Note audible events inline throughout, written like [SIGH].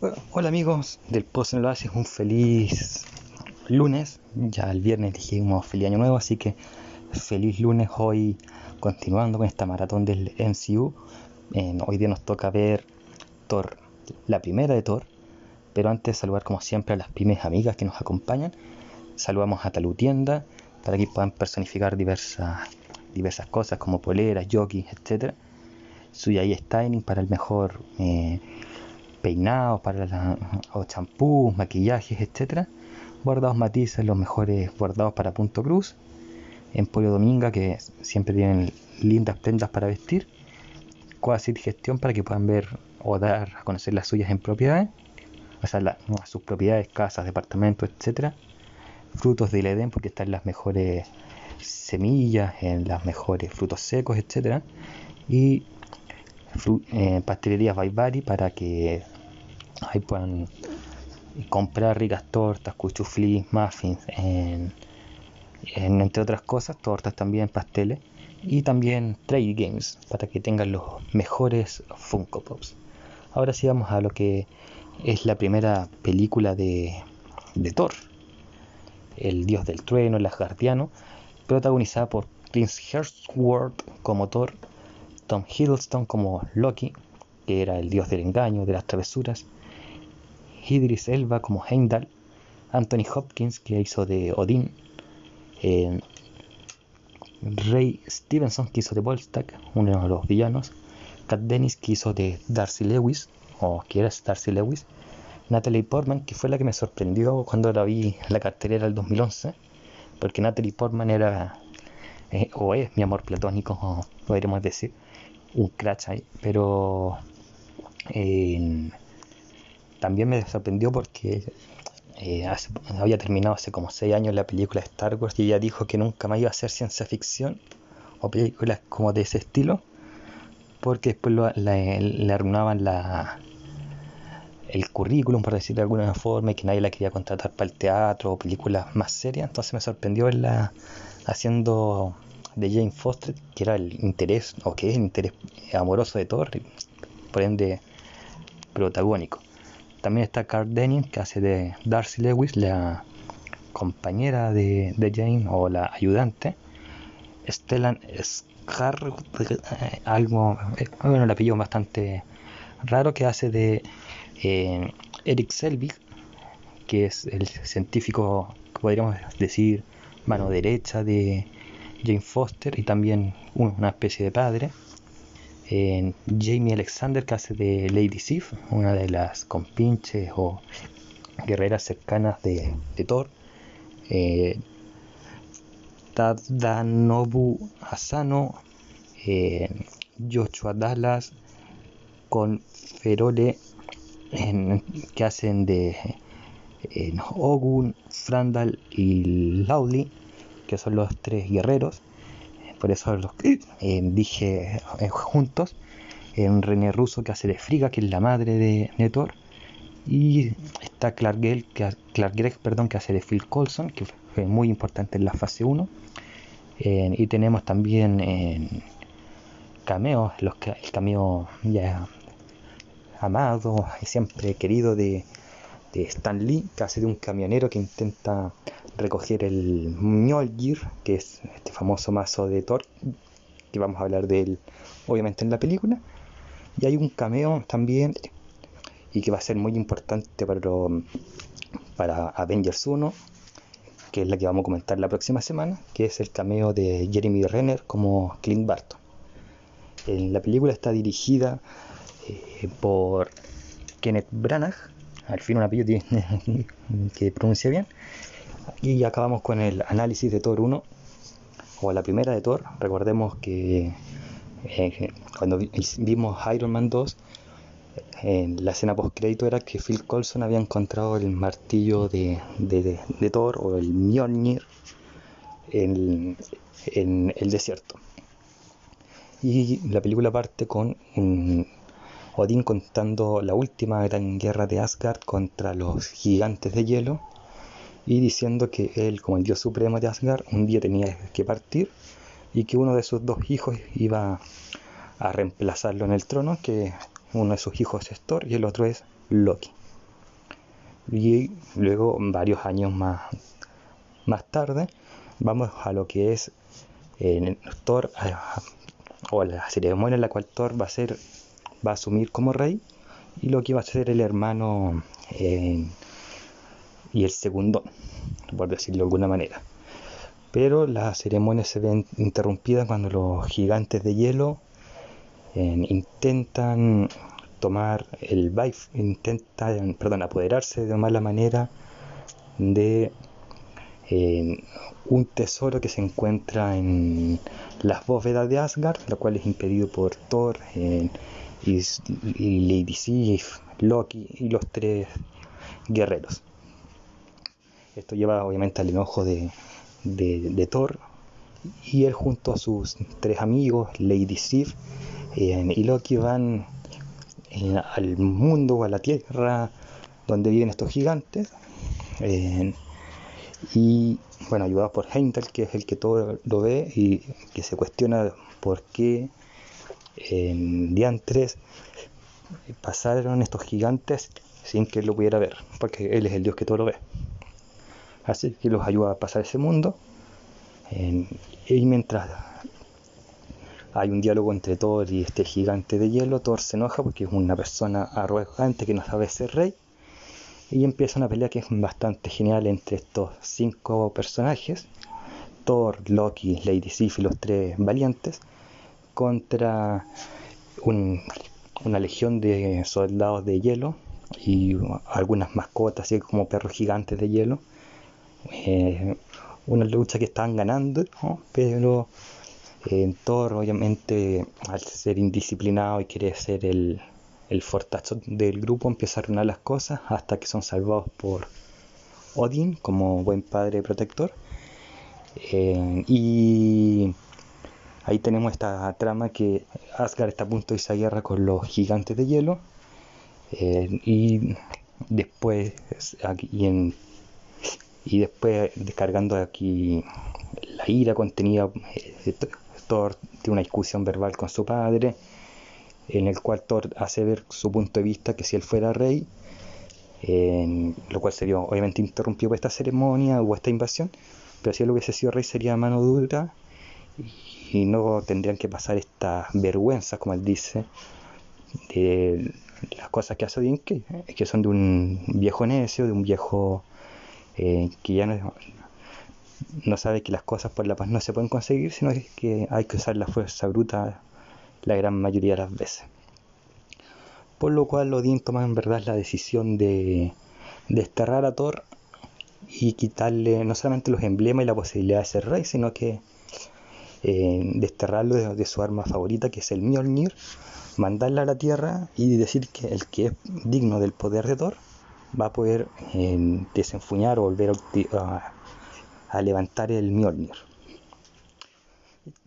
Hola amigos del Post en Oasis, un feliz lunes. Ya el viernes dijimos feliz año nuevo, así que feliz lunes hoy continuando con esta maratón del MCU. hoy día nos toca ver Thor, la primera de Thor. Pero antes de saludar como siempre a las pymes amigas que nos acompañan, saludamos a Talutienda para que puedan personificar diversas, diversas cosas como poleras, jockeys, etc. Suyai Styling para el mejor eh, peinados, para la, champús, maquillajes, etcétera. Bordados matices, los mejores bordados para punto cruz. En Pollo Dominga, que siempre tienen lindas prendas para vestir. Quasi gestión para que puedan ver o dar a conocer las suyas en propiedades. O sea, sus propiedades, casas, departamentos, etcétera. Frutos del Edén, porque están las mejores semillas, en las mejores frutos secos, etcétera. Y eh, pastelerías Baibari para que ahí puedan comprar ricas tortas, cuchuflis, muffins, entre otras cosas, tortas también, pasteles y también trade games para que tengan los mejores Funko Pops. Ahora sí vamos a lo que es la primera película de, de Thor, el dios del trueno, el asgardiano, protagonizada por Prince Hemsworth como Thor Tom Hiddleston como Loki, que era el dios del engaño, de las travesuras, Idris Elba como Heimdall, Anthony Hopkins, que hizo de Odín, eh, Ray Stevenson, que hizo de Volstagg, uno de los villanos, Kat Dennis, que hizo de Darcy Lewis, o que era Darcy Lewis, Natalie Portman, que fue la que me sorprendió cuando la vi en la cartelera del 2011, porque Natalie Portman era, eh, o es mi amor platónico, podríamos decir, un crash ahí, pero también me sorprendió porque eh, había terminado hace como 6 años la película Star Wars y ella dijo que nunca más iba a hacer ciencia ficción o películas como de ese estilo porque después le arruinaban la, el currículum, por decirlo de alguna forma, y que nadie la quería contratar para el teatro o películas más serias. Entonces me sorprendió verla haciendo de Jane Foster, que era el interés, o que es el interés amoroso de Thor, por ende protagónico. También está Carl Denning, que hace de Darcy Lewis, la compañera de, Jane o la ayudante. Stellan Scar, eh, algo, eh, bueno, el apellido bastante raro, que hace de eh, Eric Selvig, que es el científico, podríamos decir, mano derecha de, Jane Foster y también una especie de padre. Jamie Alexander que hace de Lady Sif, una de las compinches o guerreras cercanas de, Thor. Eh, Tadanobu Asano, eh, Joshua Dallas, con Ferole que hacen de Ogun, Frandal y Laudley que son los tres guerreros, por eso los eh, dije eh, juntos, en René Russo que hace de Friga, que es la madre de, Thor, y está Clark Gregg, que, perdón, que hace de Phil Coulson, que fue muy importante en la fase 1, y tenemos también cameos, el cameo ya amado y siempre querido de, de Stan Lee, que hace de un camionero que intenta recoger el Mjolnir, que es este famoso mazo de Thor, que vamos a hablar de él obviamente en la película. Y hay un cameo también, y que va a ser muy importante para, para Avengers 1, que es la que vamos a comentar la próxima semana, que es el cameo de Jeremy Renner como Clint Barton. La película está dirigida eh, por Kenneth Branagh, al fin un apellido [LAUGHS] que pronuncia bien, y acabamos con el análisis de Thor 1, o la primera de Thor. Recordemos que eh, cuando vimos Iron Man 2, en la escena post crédito era que Phil Coulson había encontrado el martillo de, Thor o el Mjolnir en, en, el desierto. Y la película parte con Odín contando la última gran guerra de Asgard contra los gigantes de hielo y diciendo que él, como el dios supremo de Asgard, un día tenía que partir y que uno de sus dos hijos iba a reemplazarlo en el trono, que uno de sus hijos es Thor y el otro es Loki. Y luego, varios años más, más tarde, vamos a lo que es eh, Thor, o la ceremonia en la cual Thor va a ser, va a asumir como rey, y lo que va a ser el hermano eh, y el segundo, por decirlo de alguna manera. Pero la ceremonia se ve interrumpida cuando los gigantes de hielo intentan tomar el Vive, intentan, perdón, apoderarse de mala manera de un tesoro que se encuentra en las bóvedas de Asgard, lo cual es impedido por Thor y, Lady Sif, Loki y los tres guerreros. Esto lleva obviamente al enojo de, Thor y él junto a sus tres amigos, Lady Sif y Loki, van al mundo o a la tierra donde viven estos gigantes. y bueno, ayudados por Heimdall, que es el que todo lo ve y que se cuestiona por qué en Diantres pasaron estos gigantes sin que él lo pudiera ver, porque él es el dios que todo lo ve. Así que los ayuda a pasar ese mundo. y mientras hay un diálogo entre Thor y este gigante de hielo, Thor se enoja porque es una persona arrogante que no sabe ser rey. Y empieza una pelea que es bastante genial entre estos cinco personajes. Thor, Loki, Lady Sif y los tres valientes contra una legión de soldados de hielo y algunas mascotas así como perros gigantes de hielo. Eh, una lucha que estaban ganando, pero en Thor obviamente al ser indisciplinado y querer ser el, el fortacho del grupo empieza a arruinar las cosas hasta que son salvados por Odin como buen padre protector. Eh, y ahí tenemos esta trama que Asgard está a punto de esa guerra con los gigantes de hielo eh, y después aquí y después descargando aquí la ira contenida, eh, Thor tiene una discusión verbal con su padre, en el cual Thor hace ver su punto de vista que si él fuera rey, lo cual sería obviamente interrumpido por esta ceremonia o esta invasión, pero si él hubiese sido rey sería mano dura y no tendrían que pasar esta vergüenza, como él dice, de las cosas que hace Odin, que, que son de un viejo necio, de un viejo eh, que ya no, no, sabe que las cosas por la paz no se pueden conseguir, sino que hay que usar la fuerza bruta la gran mayoría de las veces. Por lo cual Odín toma en verdad la decisión de desterrar a Thor y quitarle no solamente los emblemas y la posibilidad de ser rey, sino que eh, desterrarlo de, su arma favorita, que es el Mjolnir, mandarla a la tierra y decir que el que es digno del poder de Thor va a poder eh, desenfuñar o volver a, levantar el Mjolnir.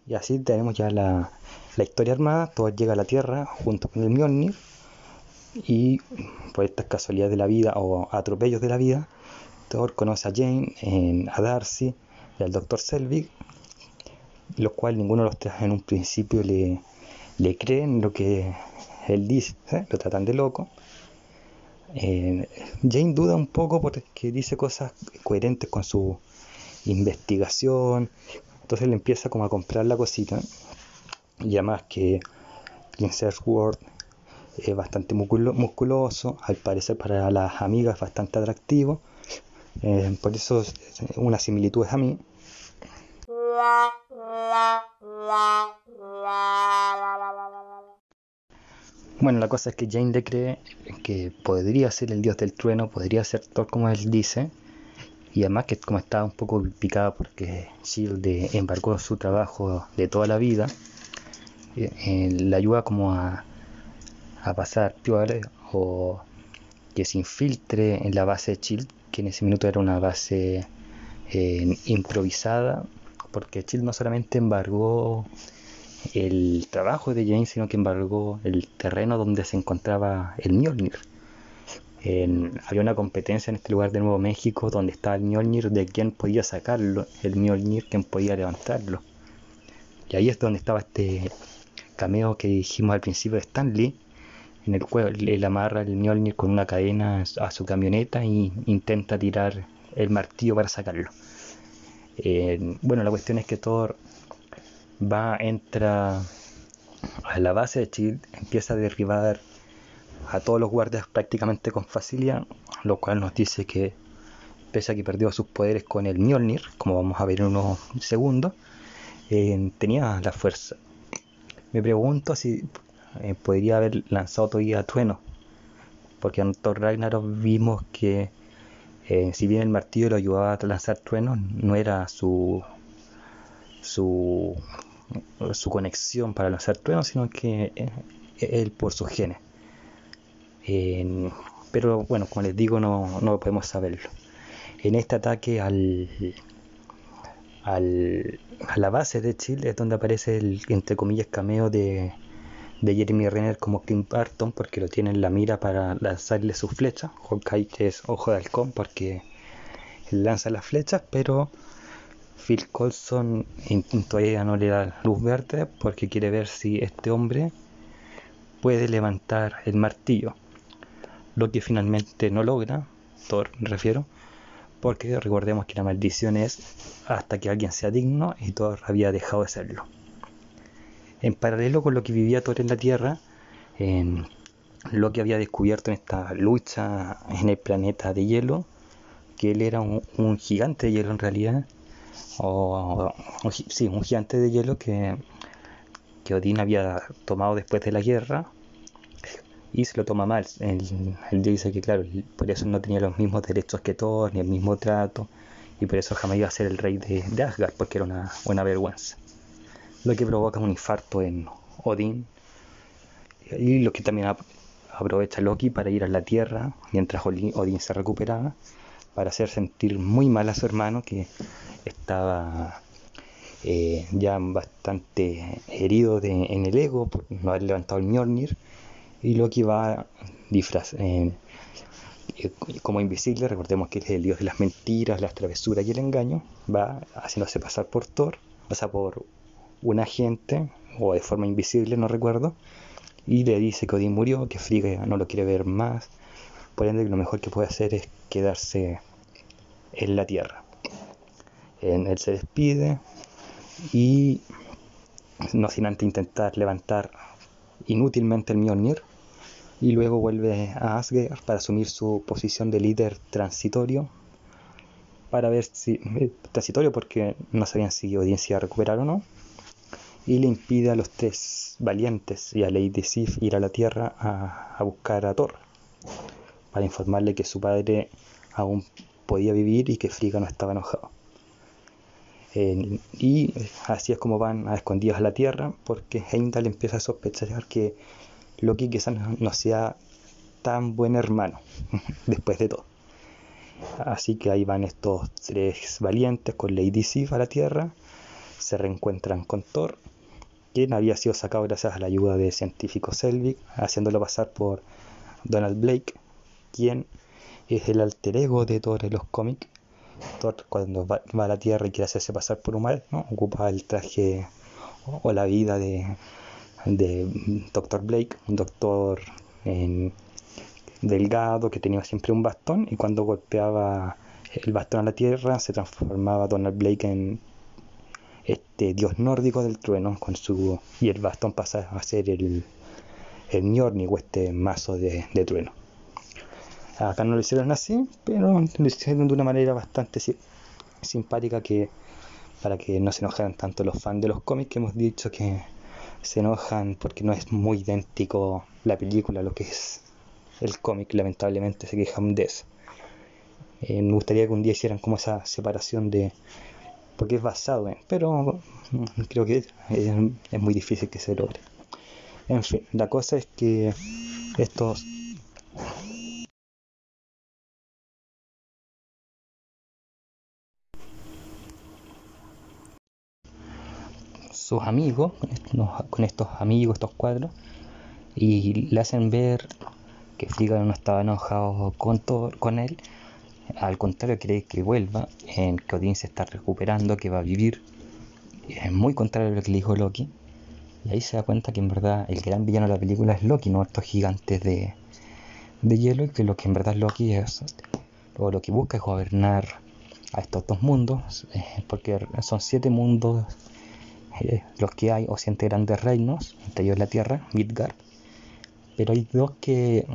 Y así tenemos ya la, historia armada, todo llega a la Tierra junto con el Mjolnir y por estas casualidades de la vida o atropellos de la vida, Thor conoce a Jane, a Darcy y al Dr. Selvig, los cuales ninguno de los tres en un principio le, le creen lo que él dice, ¿eh? lo tratan de loco eh, Jane duda un poco porque dice cosas coherentes con su investigación. Entonces le empieza como a comprar la cosita. Y además que Prince Ward es bastante musculoso, al parecer para las amigas bastante atractivo. Eh, por eso una similitud es a mí. Bueno, la cosa es que Jane le cree que podría ser el dios del trueno, podría ser Thor como él dice, y además que como estaba un poco picada porque Shield embarcó su trabajo de toda la vida, eh, eh, le ayuda como a, pasar peor o que se infiltre en la base de Shield, que en ese minuto era una base eh, improvisada, porque Shield no solamente embargó el trabajo de James, sino que embargó el terreno donde se encontraba el Mjolnir. había una competencia en este lugar de Nuevo México donde estaba el Mjolnir de quién podía sacarlo, el Mjolnir quién podía levantarlo. Y ahí es donde estaba este cameo que dijimos al principio de Stanley, en el cual él amarra el Mjolnir con una cadena a su camioneta e intenta tirar el martillo para sacarlo. Bueno, la cuestión es que Thor va, entra a la base de Shield, empieza a derribar a todos los guardias prácticamente con facilidad, lo cual nos dice que pese a que perdió sus poderes con el Mjolnir, como vamos a ver en unos segundos, eh, tenía la fuerza. Me pregunto si eh, podría haber lanzado todavía trueno, porque en Thor Ragnarok vimos que eh, si bien el martillo lo ayudaba a lanzar truenos, no era su, su, su conexión para lanzar truenos, sino que eh, él por sus genes. pero bueno, como les digo, no, no podemos saberlo. En este ataque al, al, a la base de Chile es donde aparece el, entre comillas, cameo de, de Jeremy Renner como Clint Barton porque lo tiene en la mira para lanzarle sus flechas. Hawkeye es ojo de halcón porque lanza las flechas, pero Phil Colson todavía no le da luz verde porque quiere ver si este hombre puede levantar el martillo. Lo que finalmente no logra, Thor refiero, porque recordemos que la maldición es hasta que alguien sea digno y Thor había dejado de serlo en paralelo con lo que vivía Thor en la Tierra, en lo que había descubierto en esta lucha en el planeta de hielo, que él era un, gigante de hielo en realidad, o, sí, un gigante de hielo que, que Odín había tomado después de la guerra y se lo toma mal. Él, dice que, claro, por eso no tenía los mismos derechos que Thor, ni el mismo trato, y por eso jamás iba a ser el rey de, Asgard, porque era una buena vergüenza lo que provoca un infarto en Odín y lo que también aprovecha Loki para ir a la Tierra mientras Odín se recuperaba para hacer sentir muy mal a su hermano que estaba eh, ya bastante herido en el ego por no haber levantado el Mjolnir y Loki va disfraz eh, como invisible, recordemos que es el dios de las mentiras, las travesuras y el engaño, va haciéndose pasar por Thor, pasa por un agente, o de forma invisible, no recuerdo, y le dice que Odín murió, que Frigga no lo quiere ver más, por ende lo mejor que puede hacer es quedarse en la tierra. él se despide y no sin antes intentar levantar inútilmente el Mjolnir y luego vuelve a Asgard para asumir su posición de líder transitorio para ver si eh, transitorio porque no sabían si Odín se iba a recuperar o no y le impide a los tres valientes y a Lady Sif ir a la Tierra a, buscar a Thor para informarle que su padre aún podía vivir y que Frigga no estaba enojado. y así es como van a escondidas a la Tierra porque Heimdall empieza a sospechar que Loki quizás no sea tan buen hermano [LAUGHS] después de todo. Así que ahí van estos tres valientes con Lady Sif a la Tierra, se reencuentran con Thor quien había sido sacado gracias a la ayuda de científico Selvig, haciéndolo pasar por Donald Blake, quien es el alter ego de Thor en los cómics. Thor cuando va, a la Tierra y quiere hacerse pasar por humano, ¿no? ocupa el traje o, la vida de, de Dr. Blake, un doctor delgado que tenía siempre un bastón y cuando golpeaba el bastón a la Tierra se transformaba Donald Blake en este dios nórdico del trueno con su y el bastón pasa a ser el el Mjolnir o este mazo de, trueno. Acá no lo hicieron así pero lo hicieron de una manera bastante simpática que para que no se enojaran tanto los fans de los cómics que hemos dicho que se enojan porque no es muy idéntico la película a lo que es el cómic lamentablemente se quejan de eso. Eh, me gustaría que un día hicieran como esa separación de porque es basado en, pero mm, creo que es, muy difícil que se logre. En fin, la cosa es que estos sus amigos, con estos amigos, estos cuadros, y le hacen ver que Frigga no estaba enojado con, todo, con él, al contrario, cree que vuelva, en que Odín se está recuperando, que va a vivir. Es muy contrario a lo que le dijo Loki. Y ahí se da cuenta que en verdad el gran villano de la película es Loki, no estos gigantes de, de hielo, y que lo que en verdad Loki es, o lo que busca es gobernar a estos dos mundos, eh, porque son siete mundos eh, los que hay, o siete grandes reinos, entre ellos la Tierra, Midgard, pero hay dos que,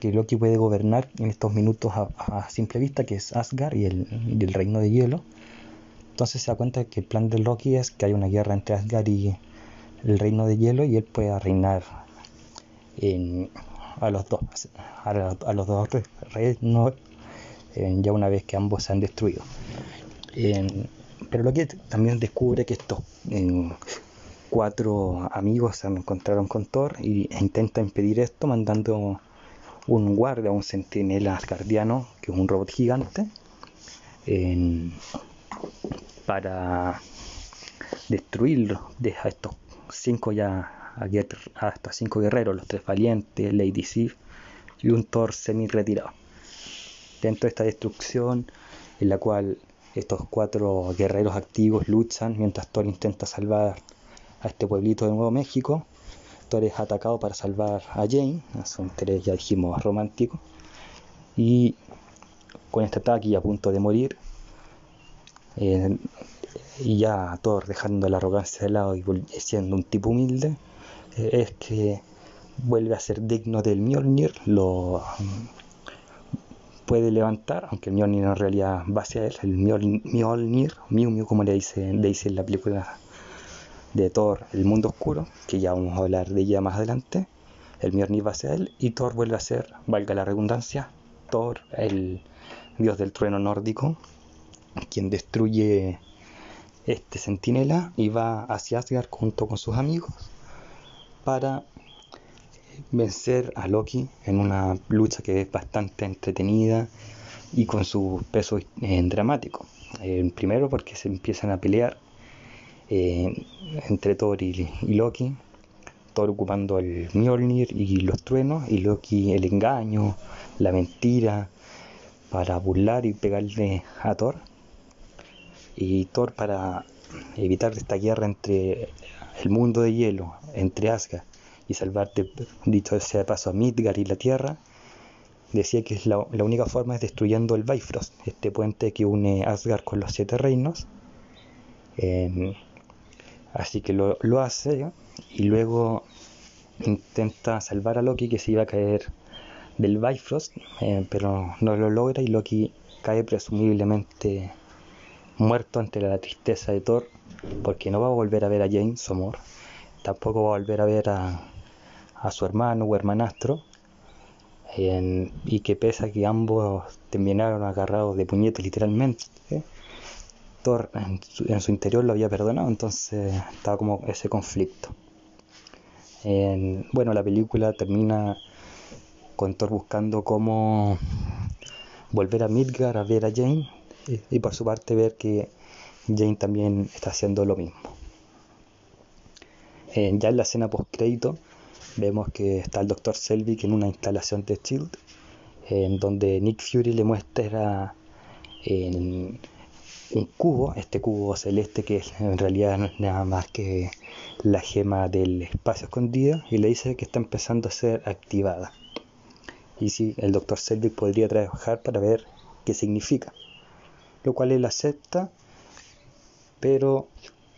que Loki puede gobernar en estos minutos a, simple vista, que es Asgard y el, y el reino de hielo entonces se da cuenta que el plan de Loki es que hay una guerra entre Asgard y el reino de hielo y él pueda reinar a los dos, a, los dos reinos ya una vez que ambos se han destruido. pero Loki también descubre que estos cuatro amigos se encontraron con Thor y, e intenta impedir esto mandando un guardia, un centinela asgardiano, que es un robot gigante, para destruirlo a estos cinco ya a estos cinco guerreros, los tres valientes, Lady Sif y un Thor semi retirado. Dentro de esta destrucción, en la cual estos cuatro guerreros activos luchan mientras Thor intenta salvar a este pueblito de Nuevo México. Thor es atacado para salvar a Jane, a su interés ya dijimos romántico, y con este ataque y a punto de morir, eh, y ya Thor dejando la arrogancia de lado y siendo un tipo humilde, eh, es que vuelve a ser digno del Mjolnir, lo puede levantar, aunque el Mjolnir en realidad va hacia él, el Mjolnir, Miu como le dice, le dice en la película de Thor, El Mundo Oscuro, que ya vamos a hablar de ella más adelante, el Mjolnir va hacia él y Thor vuelve a ser, valga la redundancia, Thor, el dios del trueno nórdico, quien destruye este centinela y va hacia Asgard junto con sus amigos para vencer a Loki en una lucha que es bastante entretenida y con su peso eh, dramático. Eh, primero porque se empiezan a pelear eh, entre Thor y, Loki, Thor ocupando el Mjolnir y los truenos y Loki el engaño, la mentira para burlar y pegarle a Thor y Thor para evitar esta guerra entre el mundo de hielo, entre Asgard y salvarte, dicho sea de paso, a Midgard y la Tierra, decía que la, única forma es destruyendo el Bifrost, este puente que une Asgard con los siete reinos. Así que lo, hace y luego intenta salvar a Loki que se iba a caer del Bifrost, eh, pero no lo logra y Loki cae presumiblemente muerto ante la tristeza de Thor, porque no va a volver a ver a Jane, su amor, tampoco va a volver a ver a, su hermano o hermanastro, y que pese a que ambos terminaron agarrados de puñetes literalmente, En su, interior lo había perdonado, entonces estaba como ese conflicto. bueno, la película termina con Thor buscando cómo volver a Midgard a ver a Jane y, por su parte ver que Jane también está haciendo lo mismo. Ya en la escena post crédito vemos que está el Dr. Selvig en una instalación de Shield en donde Nick Fury le muestra en un cubo, este cubo celeste que en realidad es nada más que la gema del espacio escondido y le dice que está empezando a ser activada. Y si el Dr. Selvig podría trabajar para ver qué significa lo cual él acepta, pero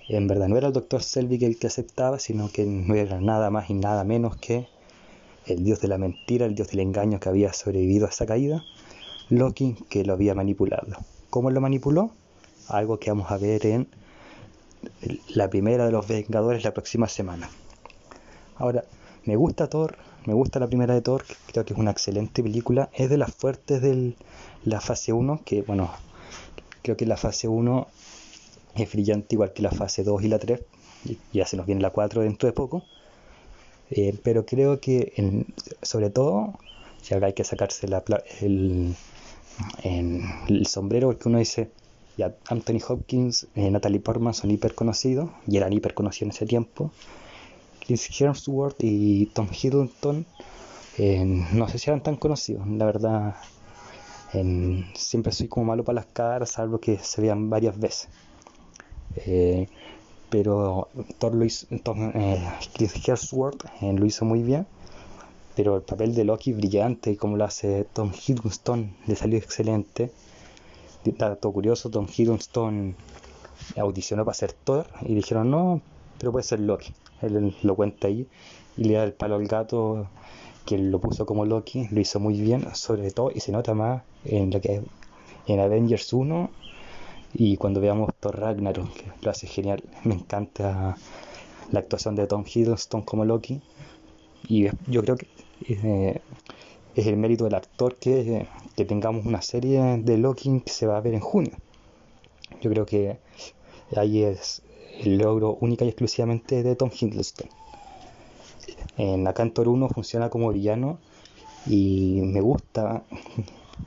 en verdad no era el doctor Selvig el que aceptaba, sino que no era nada más y nada menos que el dios de la mentira, el dios del engaño que había sobrevivido a esa caída, Loki, que lo había manipulado. ¿Cómo lo manipuló? Algo que vamos a ver en la primera de los Vengadores la próxima semana. Ahora, me gusta Thor, me gusta la primera de Thor, creo que es una excelente película, es de las fuertes de la fase 1, que bueno, Creo que la fase 1 es brillante igual que la fase 2 y la 3. Ya se nos viene la 4 dentro de poco. Eh, pero creo que sobre todo, si ahora hay que sacarse el, el, sombrero, porque uno dice, Anthony Hopkins, eh, Natalie Portman son hiper conocidos, y eran hiper conocidos en ese tiempo. Chris Hemsworth y Tom Hiddleston, eh, no sé si eran tan conocidos, la verdad siempre soy como malo para las caras, salvo que se vean varias veces. Eh, pero hizo, eh, Chris Hemsworth eh, lo hizo muy bien, pero el papel de Loki brillante, como lo hace Tom Hiddleston, le salió excelente. Dato curioso, Tom Hiddleston audicionó para ser Thor y dijeron no, pero puede ser Loki. Él lo cuenta ahí y le da el palo al gato, quien lo puso como Loki, lo hizo muy bien, sobre todo, y se nota más en lo que en Avengers 1 y cuando veamos Thor Ragnarok, que lo hace genial. Me encanta la actuación de Tom Hiddleston como Loki y yo creo que eh, es el mérito del actor que, tengamos una serie de Loki que se va a ver en junio. Yo creo que ahí es el logro única y exclusivamente de Tom Hiddleston. En la Cantor 1 funciona como villano y me gusta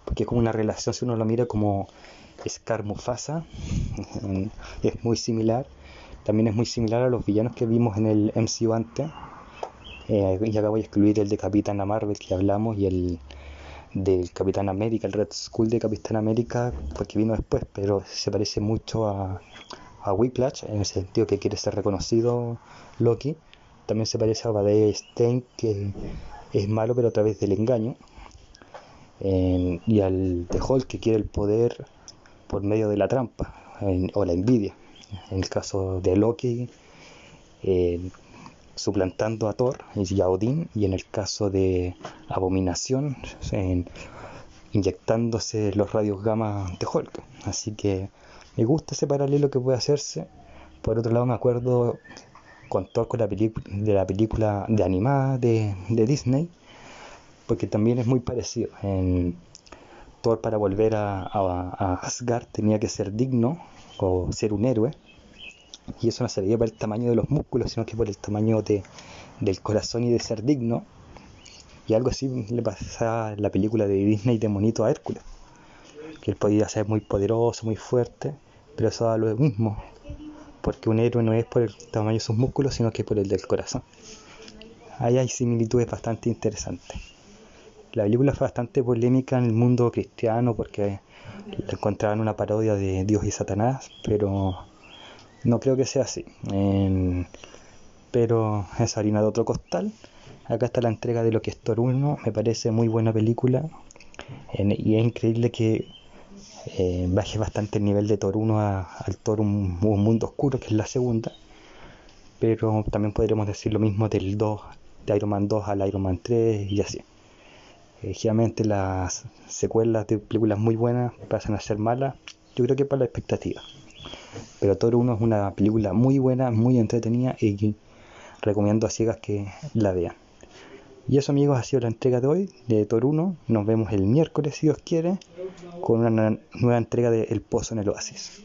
porque es como una relación, si uno lo mira como Scar Mufasa, [LAUGHS] es muy similar. También es muy similar a los villanos que vimos en el MCU antes. Eh, y acá voy a excluir el de Capitana Marvel que hablamos y el del Capitán América, el Red Skull de Capitán América, porque vino después, pero se parece mucho a, a Whiplash en el sentido que quiere ser reconocido Loki. También se parece a Obadiah Stein, que es malo pero a través del engaño. y al de Hulk, que quiere el poder por medio de la trampa o la envidia. En el caso de Loki, suplantando a Thor y a Odín, y en el caso de Abominación, inyectándose los radios gamma de Hulk. Así que me gusta ese paralelo que puede hacerse. Por otro lado, me acuerdo con Thor con la de la película de animada de, Disney, porque también es muy parecido. En Thor para volver a, a, Asgard tenía que ser digno o ser un héroe, y eso no se veía por el tamaño de los músculos, sino que por el tamaño de, del corazón y de ser digno. Y algo así le pasaba en la película de Disney de Monito a Hércules que él podía ser muy poderoso, muy fuerte, pero eso da lo mismo, porque un héroe no es por el tamaño de sus músculos, sino que por el del corazón. Ahí hay similitudes bastante interesantes. La película fue bastante polémica en el mundo cristiano porque la encontraban una parodia de Dios y Satanás, pero no creo que sea así. pero es harina de otro costal. Acá está la entrega de lo que es 1, me parece muy buena película. y es increíble que eh, baje bastante el nivel de Thor 1 al Thor un, Mundo Oscuro, que es la segunda. Pero también podríamos decir lo mismo del 2, de Iron Man 2 al Iron Man 3 y así. Eh, generalmente las secuelas de películas muy buenas pasan a ser malas, yo creo que para la expectativa. Pero Thor 1 es una película muy buena, muy entretenida y recomiendo a ciegas que la vean. Y eso amigos ha sido la entrega de hoy de Thor 1. Nos vemos el miércoles si Dios quiere con una nueva entrega de El Pozo en el Oasis.